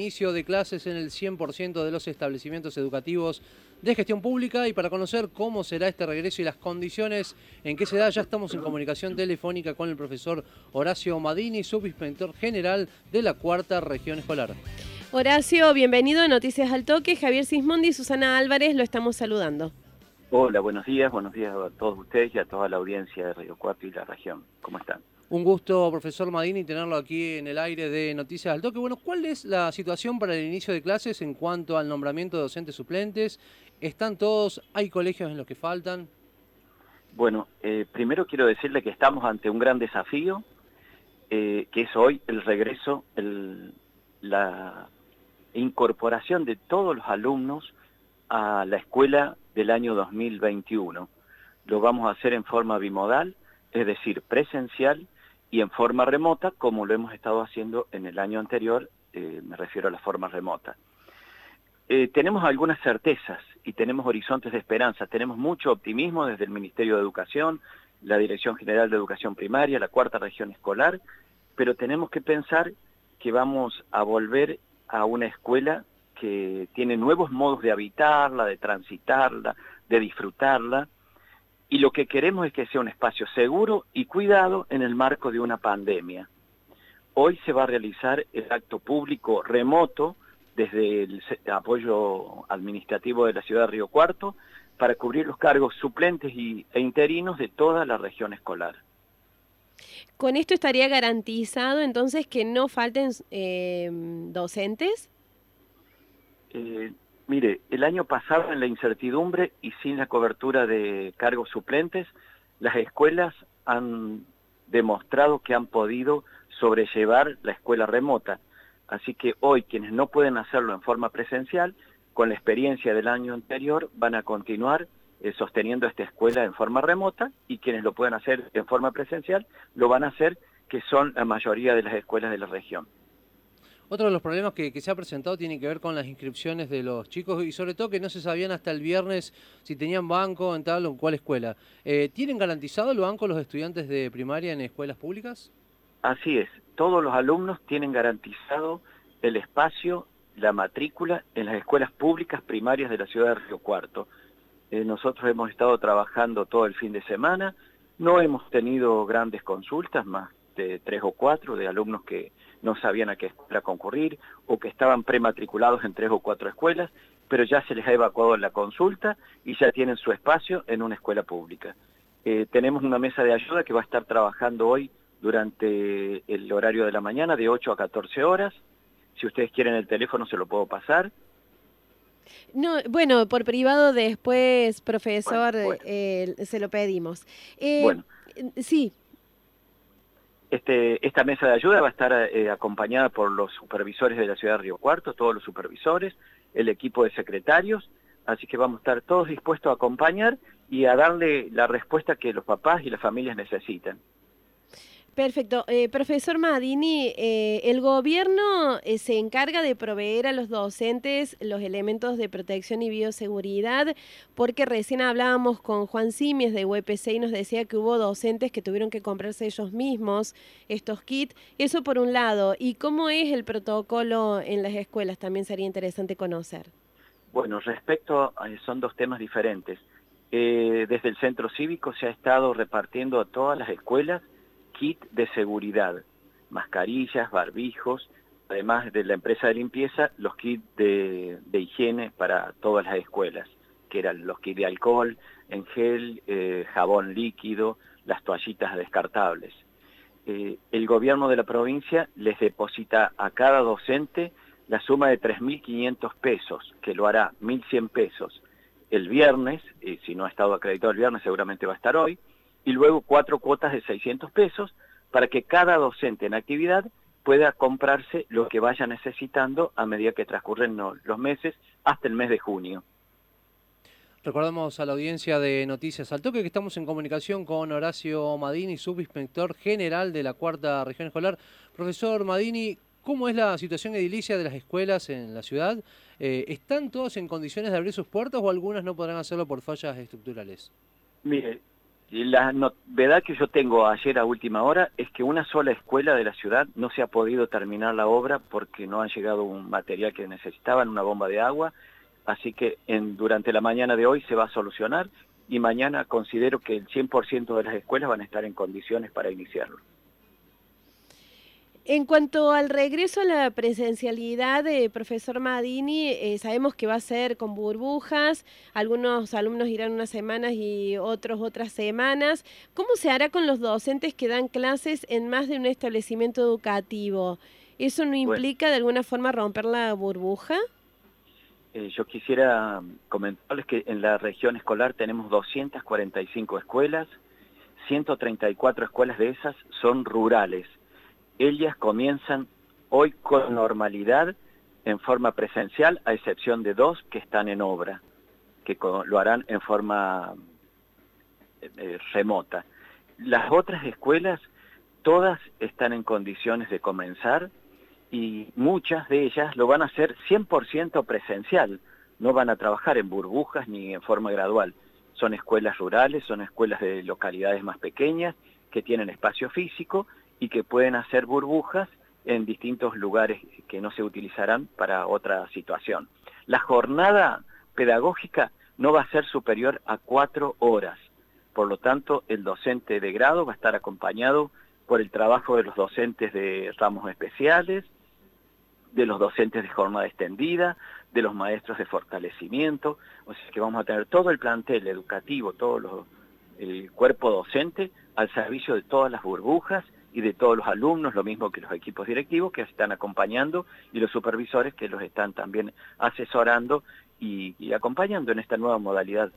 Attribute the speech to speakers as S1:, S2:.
S1: Inicio de clases en el 100% de los establecimientos educativos de gestión pública y para conocer cómo será este regreso y las condiciones en que se da, ya estamos en comunicación telefónica con el profesor Horacio Madini, subinspector general de la Cuarta Región Escolar.
S2: Horacio, bienvenido a Noticias al Toque. Javier Sismondi y Susana Álvarez lo estamos saludando.
S3: Hola, buenos días, buenos días a todos ustedes y a toda la audiencia de Radio Cuarto y la región. ¿Cómo están?
S1: Un gusto, profesor Madini, tenerlo aquí en el aire de Noticias al Toque. Bueno, ¿cuál es la situación para el inicio de clases en cuanto al nombramiento de docentes suplentes? ¿Están todos? ¿Hay colegios en los que faltan?
S3: Bueno, eh, primero quiero decirle que estamos ante un gran desafío, eh, que es hoy el regreso, la incorporación de todos los alumnos a la escuela del año 2021. Lo vamos a hacer en forma bimodal, es decir, presencial y en forma remota, como lo hemos estado haciendo en el año anterior, eh, me refiero a la forma remota. Eh, tenemos algunas certezas y tenemos horizontes de esperanza, tenemos mucho optimismo desde el Ministerio de Educación, la Dirección General de Educación Primaria, la Cuarta Región Escolar, pero tenemos que pensar que vamos a volver a una escuela que tiene nuevos modos de habitarla, de transitarla, de disfrutarla, y lo que queremos es que sea un espacio seguro y cuidado en el marco de una pandemia. Hoy se va a realizar el acto público remoto desde el apoyo administrativo de la ciudad de Río Cuarto para cubrir los cargos suplentes y, e interinos de toda la región escolar.
S2: ¿Con esto estaría garantizado entonces que no falten eh, docentes?
S3: Eh, Mire, el año pasado en la incertidumbre y sin la cobertura de cargos suplentes, las escuelas han demostrado que han podido sobrellevar la escuela remota. Así que hoy quienes no pueden hacerlo en forma presencial, con la experiencia del año anterior, van a continuar eh, sosteniendo esta escuela en forma remota y quienes lo pueden hacer en forma presencial, lo van a hacer, que son la mayoría de las escuelas de la región.
S1: Otro de los problemas que, se ha presentado tiene que ver con las inscripciones de los chicos y sobre todo que no se sabían hasta el viernes si tenían banco en tal o en cuál escuela. Eh, ¿Tienen garantizado el banco los estudiantes de primaria en escuelas públicas?
S3: Así es, todos los alumnos tienen garantizado el espacio, la matrícula en las escuelas públicas primarias de la ciudad de Río Cuarto. Eh, nosotros hemos estado trabajando todo el fin de semana, no hemos tenido grandes consultas, más de tres o cuatro de alumnos que no sabían a qué escuela concurrir o que estaban prematriculados en tres o cuatro escuelas, pero ya se les ha evacuado la consulta y ya tienen su espacio en una escuela pública. Eh, tenemos una mesa de ayuda que va a estar trabajando hoy durante el horario de la mañana de 8 a 14 horas. Si ustedes quieren el teléfono se lo puedo pasar.
S2: No, bueno, por privado después, profesor, eh, se lo pedimos. Eh, bueno. Sí,
S3: este, esta mesa de ayuda va a estar eh, acompañada por los supervisores de la ciudad de Río Cuarto, todos los supervisores, el equipo de secretarios, así que vamos a estar todos dispuestos a acompañar y a darle la respuesta que los papás y las familias necesitan.
S2: Perfecto. Eh, profesor Madini, eh, el gobierno eh, se encarga de proveer a los docentes los elementos de protección y bioseguridad, porque recién hablábamos con Juan Simies de UPC y nos decía que hubo docentes que tuvieron que comprarse ellos mismos estos kits. Eso por un lado. ¿Y cómo es el protocolo en las escuelas? También sería interesante conocer.
S3: Bueno, respecto, a, son dos temas diferentes. desde el centro cívico se ha estado repartiendo a todas las escuelas kit de seguridad, mascarillas, barbijos, además de la empresa de limpieza, los kits de, higiene para todas las escuelas, que eran los kits de alcohol, en gel, eh, jabón líquido, las toallitas descartables. Eh, el gobierno de la provincia les deposita a cada docente la suma de 3.500 pesos, que lo hará 1.100 pesos el viernes, y si no ha estado acreditado el viernes seguramente va a estar hoy, y luego cuatro cuotas de 600 pesos para que cada docente en actividad pueda comprarse lo que vaya necesitando a medida que transcurren los meses hasta el mes de junio.
S1: Recordamos a la audiencia de Noticias al Toque que estamos en comunicación con Horacio Madini, subinspector general de la Cuarta Región Escolar. Profesor Madini, ¿cómo es la situación edilicia de las escuelas en la ciudad? Eh, ¿Están todas en condiciones de abrir sus puertas o algunas no podrán hacerlo por fallas estructurales?
S3: Mire, La novedad que yo tengo ayer a última hora es que una sola escuela de la ciudad no se ha podido terminar la obra porque no ha llegado un material que necesitaban, una bomba de agua, así que en, durante la mañana de hoy se va a solucionar y mañana considero que el 100% de las escuelas van a estar en condiciones para iniciarlo.
S2: En cuanto al regreso a la presencialidad, de profesor Madini, eh, sabemos que va a ser con burbujas, algunos alumnos irán unas semanas y otros otras semanas. ¿Cómo se hará con los docentes que dan clases en más de un establecimiento educativo? ¿Eso no implica de alguna forma romper la burbuja?
S3: Eh, yo quisiera comentarles que en la región escolar tenemos 245 escuelas, 134 escuelas de esas son rurales ellas comienzan hoy con normalidad en forma presencial, a excepción de dos que están en obra, que lo harán en forma eh, eh, remota. Las otras escuelas, todas están en condiciones de comenzar y muchas de ellas lo van a hacer 100% presencial, no van a trabajar en burbujas ni en forma gradual. Son escuelas rurales, son escuelas de localidades más pequeñas que tienen espacio físico y que pueden hacer burbujas en distintos lugares que no se utilizarán para otra situación. La jornada pedagógica no va a ser superior a cuatro horas. Por lo tanto, el docente de grado va a estar acompañado por el trabajo de los docentes de ramos especiales, de los docentes de jornada extendida, de los maestros de fortalecimiento, o sea que vamos a tener todo el plantel educativo, todo el cuerpo docente al servicio de todas las burbujas y de todos los alumnos, lo mismo que los equipos directivos que están acompañando y los supervisores que los están también asesorando y, acompañando en esta nueva modalidad